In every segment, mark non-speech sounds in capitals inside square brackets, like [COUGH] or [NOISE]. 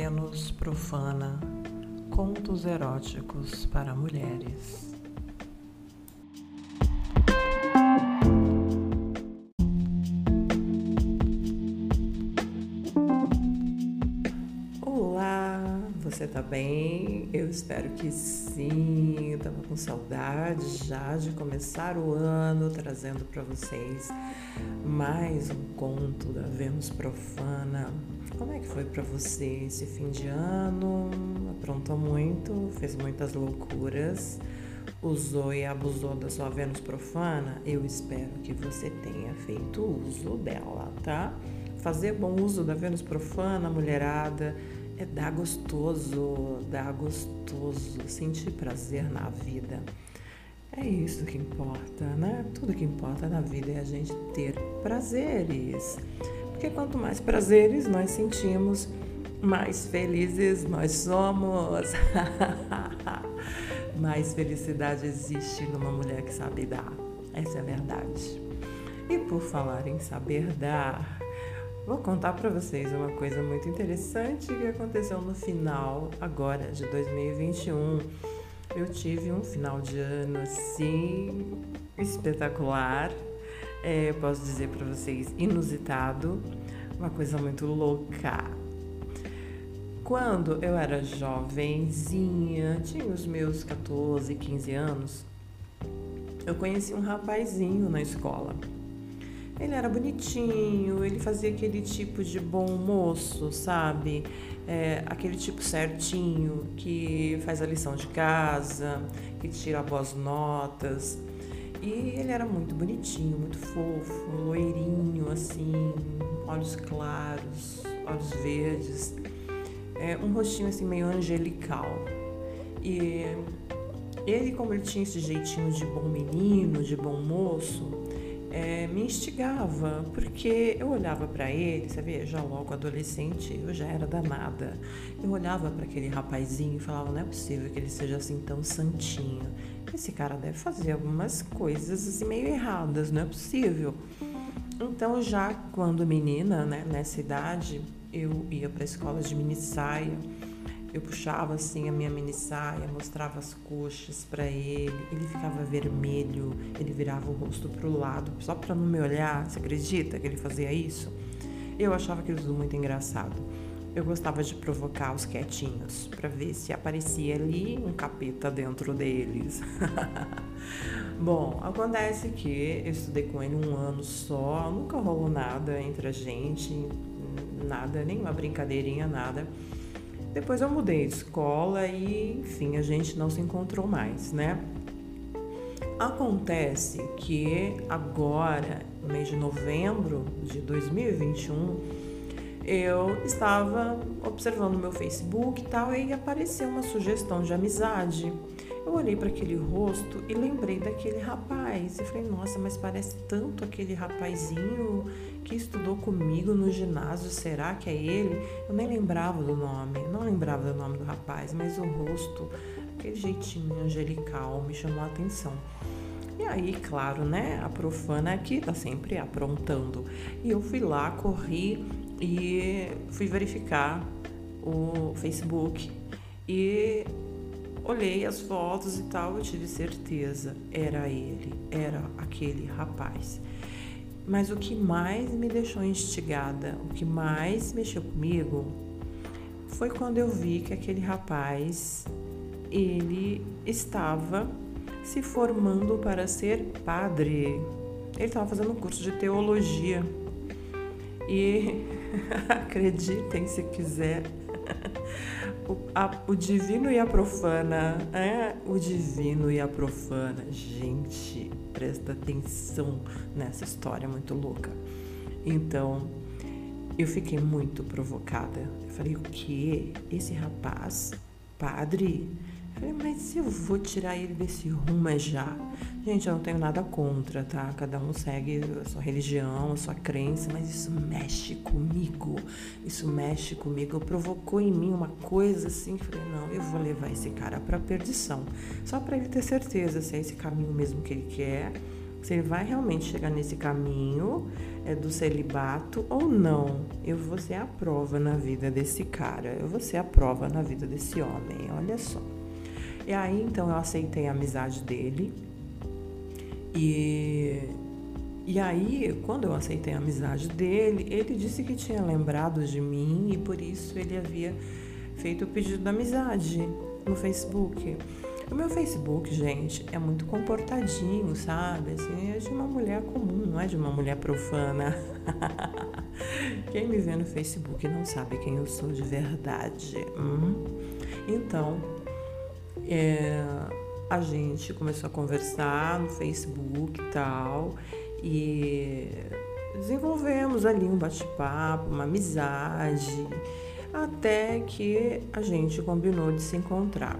Vênus Profana Contos Eróticos para Mulheres. Olá, você tá bem? Eu espero que sim. Eu tava com saudade já de começar o ano trazendo para vocês mais um conto da Vênus Profana como é que foi para você esse fim de ano? Aprontou muito, fez muitas loucuras, usou e abusou da sua Vênus profana? Eu espero que você tenha feito uso dela, tá? Fazer bom uso da Vênus profana, mulherada, é dar gostoso, dar gostoso, sentir prazer na vida. É isso que importa, né? Tudo que importa na vida é a gente ter prazeres. Porque quanto mais prazeres nós sentimos, mais felizes nós somos. [LAUGHS] mais felicidade existe numa mulher que sabe dar. Essa é a verdade. E por falar em saber dar, vou contar para vocês uma coisa muito interessante que aconteceu no final agora de 2021. Eu tive um final de ano assim espetacular é, posso dizer para vocês, inusitado, uma coisa muito louca. Quando eu era jovenzinha, tinha os meus 14, 15 anos, eu conheci um rapazinho na escola. Ele era bonitinho, ele fazia aquele tipo de bom moço, sabe? É, aquele tipo certinho que faz a lição de casa, que tira boas notas. E ele era muito bonitinho, muito fofo, loirinho assim, olhos claros, olhos verdes, é, um rostinho assim meio angelical. E ele, como ele tinha esse jeitinho de bom menino, de bom moço, é, me instigava, porque eu olhava para ele, vê, já logo adolescente, eu já era danada. Eu olhava para aquele rapazinho e falava: não é possível que ele seja assim tão santinho. Esse cara deve fazer algumas coisas assim meio erradas, não é possível. Então, já quando menina, né, nessa idade, eu ia para escola de mini saia eu puxava assim a minha mini saia, mostrava as coxas para ele, ele ficava vermelho, ele virava o rosto pro lado só para não me olhar. Você acredita que ele fazia isso? Eu achava aquilo tudo muito engraçado. Eu gostava de provocar os quietinhos para ver se aparecia ali um capeta dentro deles. [LAUGHS] Bom, acontece que eu estudei com ele um ano só, nunca rolou nada entre a gente, nada, nenhuma brincadeirinha, nada. Depois eu mudei de escola e, enfim, a gente não se encontrou mais, né? Acontece que agora, no mês de novembro de 2021, eu estava observando meu Facebook e tal, e apareceu uma sugestão de amizade. Eu olhei para aquele rosto e lembrei daquele rapaz. E falei, nossa, mas parece tanto aquele rapazinho que estudou comigo no ginásio. Será que é ele? Eu nem lembrava do nome, não lembrava do nome do rapaz, mas o rosto, aquele jeitinho angelical, me chamou a atenção. E aí, claro, né? A profana aqui tá sempre aprontando. E eu fui lá, corri e fui verificar o Facebook. E olhei as fotos e tal, eu tive certeza, era ele, era aquele rapaz. Mas o que mais me deixou instigada, o que mais mexeu comigo, foi quando eu vi que aquele rapaz, ele estava se formando para ser padre. Ele estava fazendo um curso de teologia. E [LAUGHS] acreditem se quiser, o, a, o divino e a profana. É, o divino e a profana. Gente, presta atenção nessa história muito louca. Então, eu fiquei muito provocada. Eu falei, o que? Esse rapaz, padre? Falei, mas eu vou tirar ele desse rumo é já. Gente, eu não tenho nada contra, tá? Cada um segue a sua religião, a sua crença, mas isso mexe comigo. Isso mexe comigo. Provocou em mim uma coisa assim. Falei, não, eu vou levar esse cara pra perdição. Só para ele ter certeza se é esse caminho mesmo que ele quer se ele vai realmente chegar nesse caminho é, do celibato ou não. Eu vou ser a prova na vida desse cara, eu vou ser a prova na vida desse homem, olha só. E aí então eu aceitei a amizade dele e e aí, quando eu aceitei a amizade dele, ele disse que tinha lembrado de mim e por isso ele havia feito o pedido da amizade no Facebook. O meu Facebook, gente, é muito comportadinho, sabe? Assim, é de uma mulher comum, não é de uma mulher profana. [LAUGHS] quem me vê no Facebook não sabe quem eu sou de verdade. Hum? Então, é, a gente começou a conversar no Facebook e tal, e desenvolvemos ali um bate-papo, uma amizade, até que a gente combinou de se encontrar.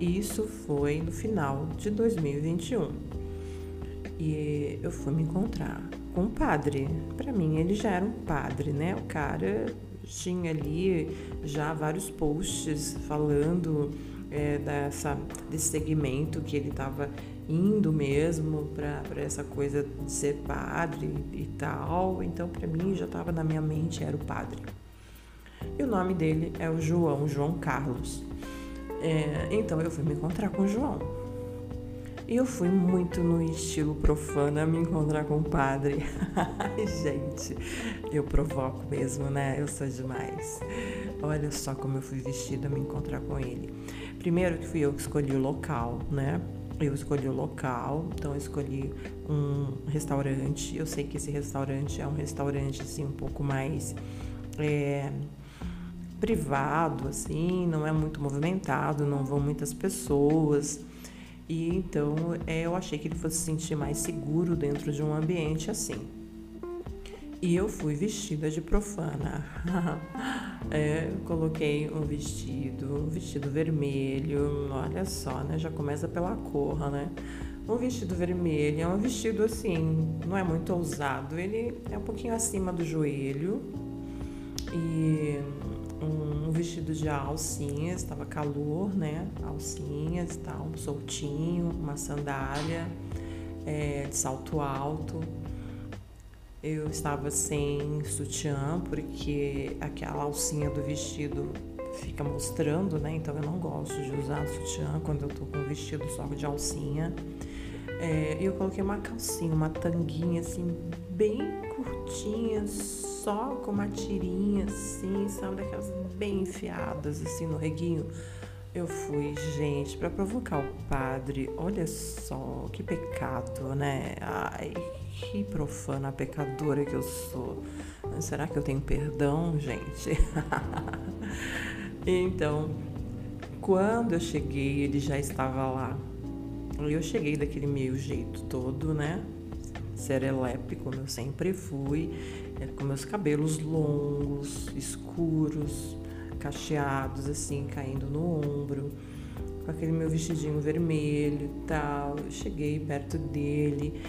Isso foi no final de 2021. E eu fui me encontrar com um padre. Para mim, ele já era um padre, né? O cara tinha ali já vários posts falando é, dessa, desse segmento que ele estava indo mesmo para essa coisa de ser padre e tal. Então, para mim, já estava na minha mente, era o padre. E o nome dele é o João, João Carlos. É, então, eu fui me encontrar com o João. E eu fui muito no estilo profana me encontrar com o padre. [LAUGHS] Gente, eu provoco mesmo, né? Eu sou demais. Olha só como eu fui vestida me encontrar com ele. Primeiro que fui eu que escolhi o local, né? Eu escolhi o local, então eu escolhi um restaurante. Eu sei que esse restaurante é um restaurante assim um pouco mais é, privado, assim, não é muito movimentado, não vão muitas pessoas. E então é, eu achei que ele fosse se sentir mais seguro dentro de um ambiente assim. E eu fui vestida de profana. [LAUGHS] é, coloquei um vestido, um vestido vermelho, olha só, né? Já começa pela cor, né? Um vestido vermelho, é um vestido assim, não é muito ousado, ele é um pouquinho acima do joelho. E um vestido de alcinhas, estava calor, né? Alcinhas, tal, soltinho, uma sandália é, de salto alto eu estava sem sutiã porque aquela alcinha do vestido fica mostrando, né? Então eu não gosto de usar sutiã quando eu tô com vestido só de alcinha. É, eu coloquei uma calcinha, uma tanguinha assim, bem curtinha, só com uma tirinha assim, sabe? Daquelas bem enfiadas assim no reguinho. Eu fui, gente, para provocar o padre. Olha só que pecado, né? Ai, que profana pecadora que eu sou. Será que eu tenho perdão, gente? [LAUGHS] então, quando eu cheguei, ele já estava lá. Eu cheguei daquele meio jeito todo, né? Serelepe, como eu sempre fui, com meus cabelos longos, escuros, cacheados, assim, caindo no ombro, com aquele meu vestidinho vermelho e tal. Eu cheguei perto dele.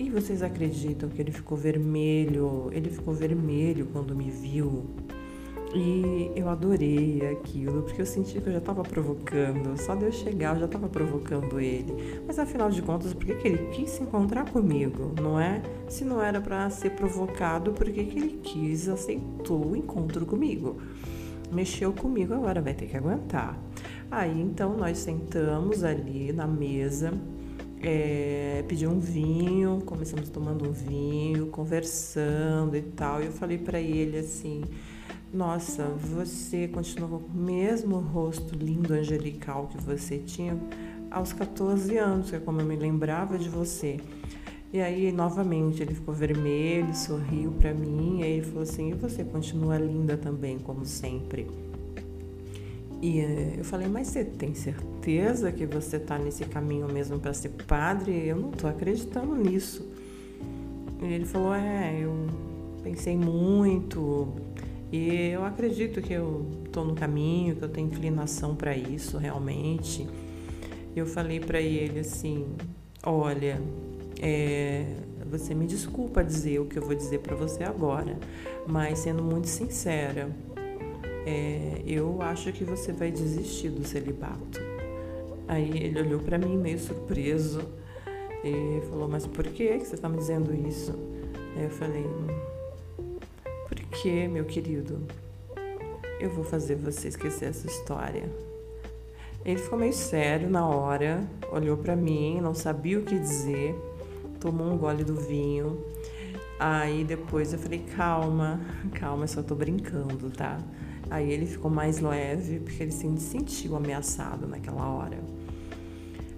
E vocês acreditam que ele ficou vermelho? Ele ficou vermelho quando me viu. E eu adorei aquilo, porque eu senti que eu já estava provocando. Só de eu chegar, eu já estava provocando ele. Mas afinal de contas, por que, que ele quis se encontrar comigo, não é? Se não era para ser provocado, por que, que ele quis, aceitou o encontro comigo? Mexeu comigo, agora vai ter que aguentar. Aí então nós sentamos ali na mesa é, pedi um vinho, começamos tomando um vinho, conversando e tal. E eu falei para ele assim: Nossa, você continua com o mesmo rosto lindo, angelical que você tinha aos 14 anos, que é como eu me lembrava de você. E aí, novamente, ele ficou vermelho, sorriu para mim, e aí ele falou assim: E você continua linda também, como sempre. E eh, eu falei, mas você tem certeza que você está nesse caminho mesmo para ser padre? Eu não estou acreditando nisso. E ele falou, é, eu pensei muito e eu acredito que eu estou no caminho, que eu tenho inclinação para isso realmente. Eu falei para ele assim, olha, é, você me desculpa dizer o que eu vou dizer para você agora, mas sendo muito sincera, é, eu acho que você vai desistir do celibato. Aí ele olhou para mim meio surpreso E falou, mas por que você está me dizendo isso? Aí eu falei, por que, meu querido? Eu vou fazer você esquecer essa história. Ele ficou meio sério na hora, olhou para mim, não sabia o que dizer, tomou um gole do vinho. Aí depois eu falei, calma, calma, eu só tô brincando, tá? Aí ele ficou mais leve, porque ele se sentiu ameaçado naquela hora.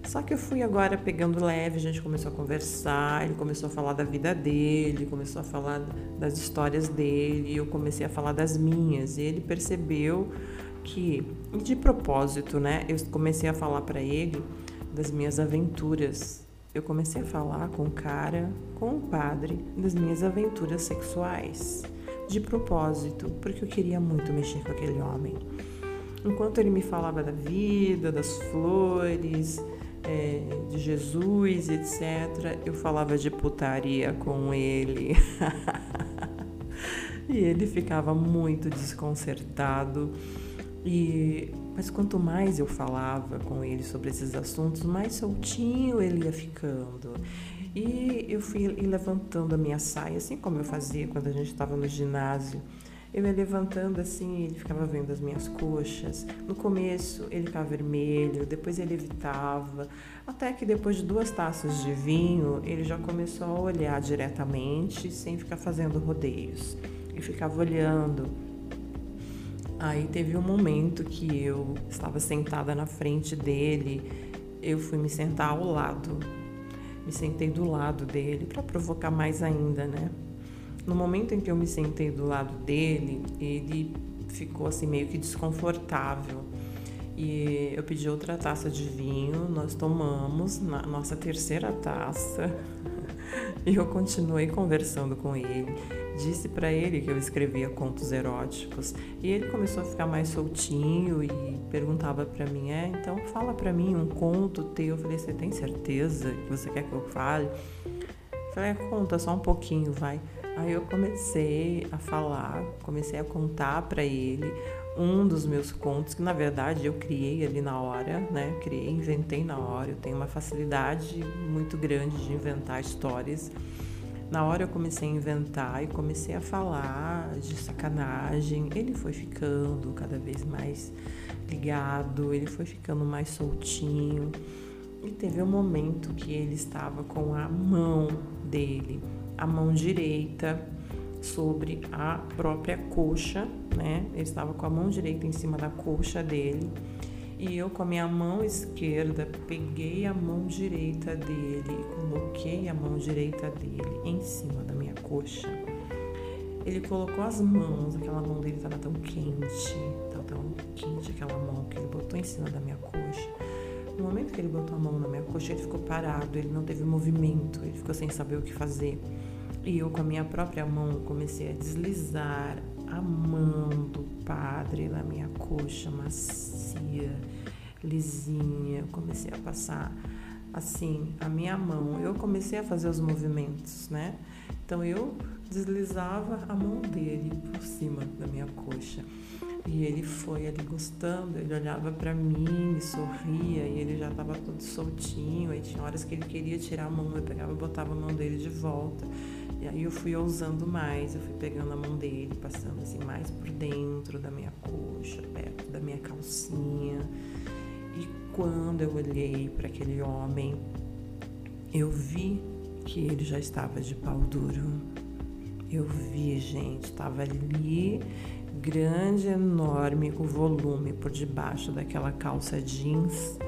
Só que eu fui agora pegando leve, a gente começou a conversar, ele começou a falar da vida dele, começou a falar das histórias dele, eu comecei a falar das minhas. E ele percebeu que, de propósito, né, eu comecei a falar para ele das minhas aventuras. Eu comecei a falar com o cara, com o padre, das minhas aventuras sexuais. De propósito, porque eu queria muito mexer com aquele homem. Enquanto ele me falava da vida, das flores, é, de Jesus, etc., eu falava de putaria com ele. [LAUGHS] e ele ficava muito desconcertado. E, mas quanto mais eu falava com ele sobre esses assuntos, mais soltinho ele ia ficando. E eu fui levantando a minha saia, assim como eu fazia quando a gente estava no ginásio. Eu ia levantando assim, ele ficava vendo as minhas coxas. No começo ele ficava vermelho, depois ele evitava, até que depois de duas taças de vinho ele já começou a olhar diretamente, sem ficar fazendo rodeios. E ficava olhando. Aí teve um momento que eu estava sentada na frente dele, eu fui me sentar ao lado. Me sentei do lado dele para provocar mais ainda, né? No momento em que eu me sentei do lado dele, ele ficou assim meio que desconfortável. E eu pedi outra taça de vinho, nós tomamos na nossa terceira taça. [LAUGHS] e eu continuei conversando com ele. Disse para ele que eu escrevia contos eróticos e ele começou a ficar mais soltinho e perguntava para mim: "É, então fala para mim um conto teu". Eu falei: "Você tem certeza que você quer que eu fale?" Eu falei: é, "Conta só um pouquinho, vai". Aí eu comecei a falar, comecei a contar para ele um dos meus contos, que na verdade eu criei ali na hora, né? Criei, inventei na hora. Eu tenho uma facilidade muito grande de inventar histórias. Na hora eu comecei a inventar e comecei a falar de sacanagem. Ele foi ficando cada vez mais ligado, ele foi ficando mais soltinho. E teve um momento que ele estava com a mão dele a mão direita sobre a própria coxa, né? Ele estava com a mão direita em cima da coxa dele e eu com a minha mão esquerda peguei a mão direita dele e coloquei a mão direita dele em cima da minha coxa. Ele colocou as mãos, aquela mão dele estava tão quente, estava tão quente aquela mão que ele botou em cima da minha coxa. No momento que ele botou a mão na minha coxa, ele ficou parado, ele não teve movimento, ele ficou sem saber o que fazer. E eu, com a minha própria mão, comecei a deslizar a mão do padre na minha coxa macia, lisinha. Eu comecei a passar assim a minha mão. Eu comecei a fazer os movimentos, né? Então eu deslizava a mão dele por cima da minha coxa. E ele foi ali gostando, ele olhava para mim, sorria e ele já estava todo soltinho. Aí tinha horas que ele queria tirar a mão, eu pegava e botava a mão dele de volta. E aí eu fui ousando mais, eu fui pegando a mão dele, passando assim mais por dentro da minha coxa, perto da minha calcinha. E quando eu olhei para aquele homem, eu vi que ele já estava de pau duro. Eu vi, gente, estava ali grande, enorme, o volume por debaixo daquela calça jeans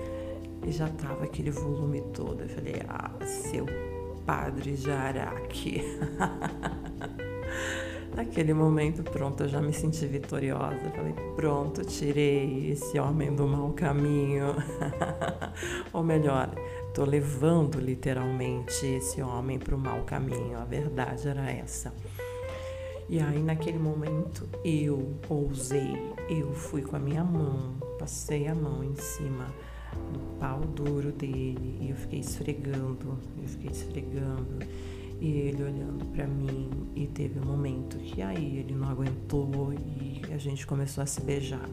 e já tava aquele volume todo. Eu falei, ah, seu Padre Jaraque. [LAUGHS] Naquele momento, pronto, eu já me senti vitoriosa. Falei, pronto, tirei esse homem do mau caminho. [LAUGHS] Ou melhor, tô levando literalmente esse homem para o mau caminho. A verdade era essa. E aí, naquele momento, eu ousei, eu fui com a minha mão, passei a mão em cima do pau duro dele. E eu fiquei esfregando, eu fiquei esfregando. E ele olhando para mim. E teve um momento que aí ele não aguentou. E a gente começou a se beijar.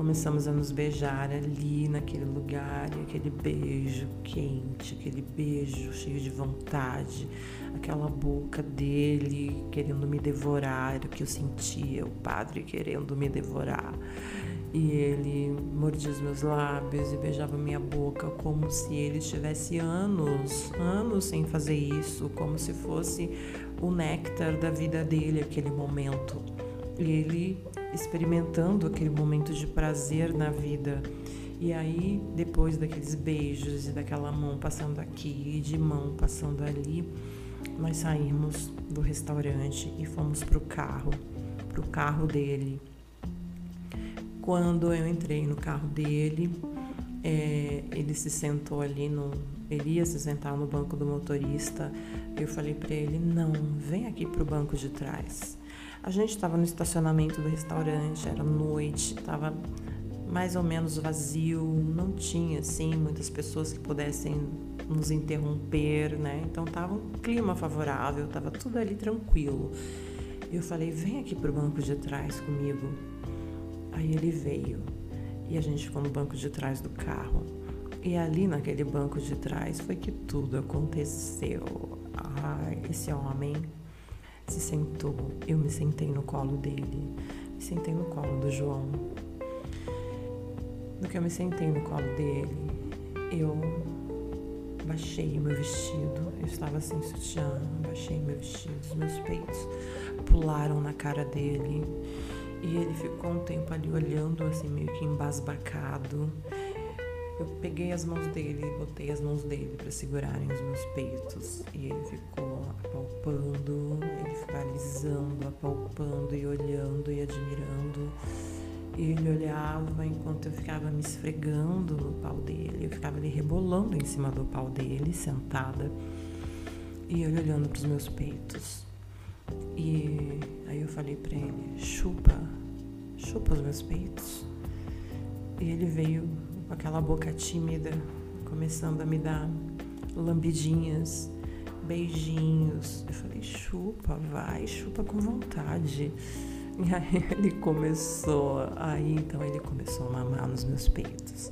começamos a nos beijar ali naquele lugar, e aquele beijo quente, aquele beijo cheio de vontade, aquela boca dele querendo me devorar, o que eu sentia, o padre querendo me devorar. E ele mordia os meus lábios e beijava minha boca como se ele tivesse anos, anos sem fazer isso, como se fosse o néctar da vida dele aquele momento. E ele experimentando aquele momento de prazer na vida. E aí, depois daqueles beijos e daquela mão passando aqui e de mão passando ali, nós saímos do restaurante e fomos pro carro, pro carro dele. Quando eu entrei no carro dele, é, ele se sentou ali no. Ele ia se sentar no banco do motorista. Eu falei para ele: não, vem aqui pro banco de trás. A gente estava no estacionamento do restaurante, era noite, estava mais ou menos vazio, não tinha assim muitas pessoas que pudessem nos interromper, né? Então tava um clima favorável, tava tudo ali tranquilo. Eu falei: "Vem aqui pro banco de trás comigo". Aí ele veio e a gente ficou no banco de trás do carro. E ali naquele banco de trás foi que tudo aconteceu. Ai, esse homem se sentou, eu me sentei no colo dele, me sentei no colo do João. No que eu me sentei no colo dele, eu baixei meu vestido, eu estava sem sutiã, baixei meu vestido, os meus peitos pularam na cara dele e ele ficou um tempo ali olhando assim meio que embasbacado. Eu peguei as mãos dele e botei as mãos dele para segurarem os meus peitos. E ele ficou apalpando, ele ficou alisando, apalpando e olhando e admirando. E ele olhava enquanto eu ficava me esfregando no pau dele. Eu ficava ali rebolando em cima do pau dele, sentada. E ele olhando para os meus peitos. E aí eu falei para ele: chupa, chupa os meus peitos. E ele veio com aquela boca tímida, começando a me dar lambidinhas, beijinhos. Eu falei, chupa, vai, chupa com vontade. E aí [LAUGHS] ele começou, aí então ele começou a mamar nos meus peitos.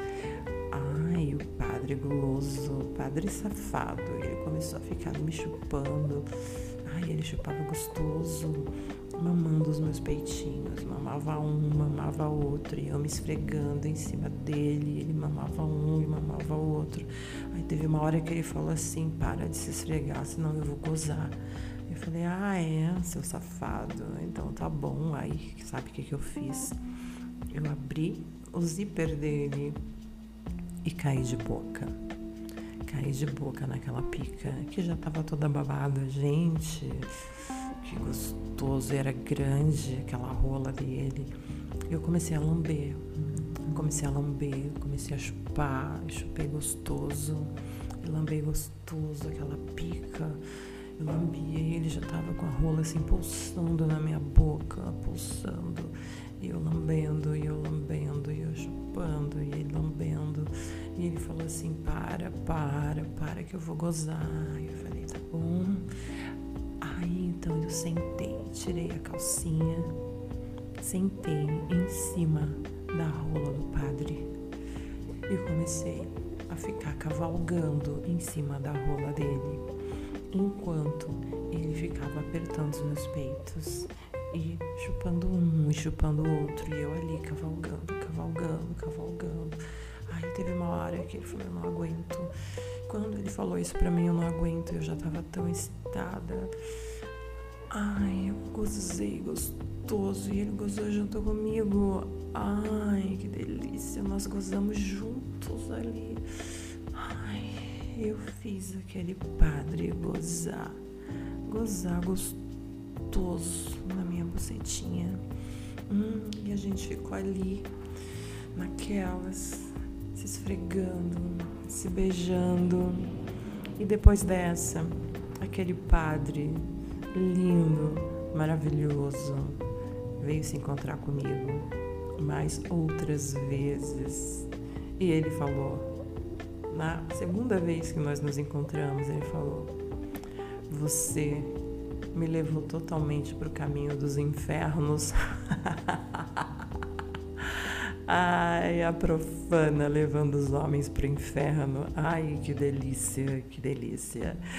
Ai, o padre guloso, o padre safado, ele começou a ficar me chupando. Ai, ele chupava gostoso mamando os meus peitinhos. Mamava um, mamava outro, e eu me esfregando em cima dele. Ele mamava um e mamava outro. Aí teve uma hora que ele falou assim: para de se esfregar, senão eu vou gozar. Eu falei: ah, é, seu safado. Então tá bom. Aí, sabe o que, que eu fiz? Eu abri o zíper dele e caí de boca. Caí de boca naquela pica que já tava toda babada, gente que gostoso, era grande aquela rola dele. Eu comecei a lamber, comecei a lamber, comecei a chupar, chupei gostoso, lambei gostoso, aquela pica. Eu lambia e ele já tava com a rola assim pulsando na minha boca, pulsando. E eu lambendo, e eu lambendo, e eu chupando, e ele lambendo. E ele falou assim: para, para, para que eu vou gozar. Eu falei: tá bom. Aí então eu sentei, tirei a calcinha, sentei em cima da rola do padre e comecei a ficar cavalgando em cima da rola dele, enquanto ele ficava apertando os meus peitos e chupando um e chupando o outro, e eu ali cavalgando, cavalgando, cavalgando. Teve uma hora que ele falou: Eu não aguento. Quando ele falou isso pra mim, eu não aguento, eu já tava tão excitada. Ai, eu gozei gostoso e ele gozou junto comigo. Ai, que delícia. Nós gozamos juntos ali. Ai, eu fiz aquele padre gozar. Gozar gostoso na minha bucetinha. Hum, e a gente ficou ali, naquelas, se esfregando, se beijando. E depois dessa, aquele padre lindo, maravilhoso, veio se encontrar comigo mais outras vezes. E ele falou, na segunda vez que nós nos encontramos, ele falou: Você me levou totalmente para o caminho dos infernos. [LAUGHS] Ai, a profana levando os homens pro inferno. Ai, que delícia, que delícia.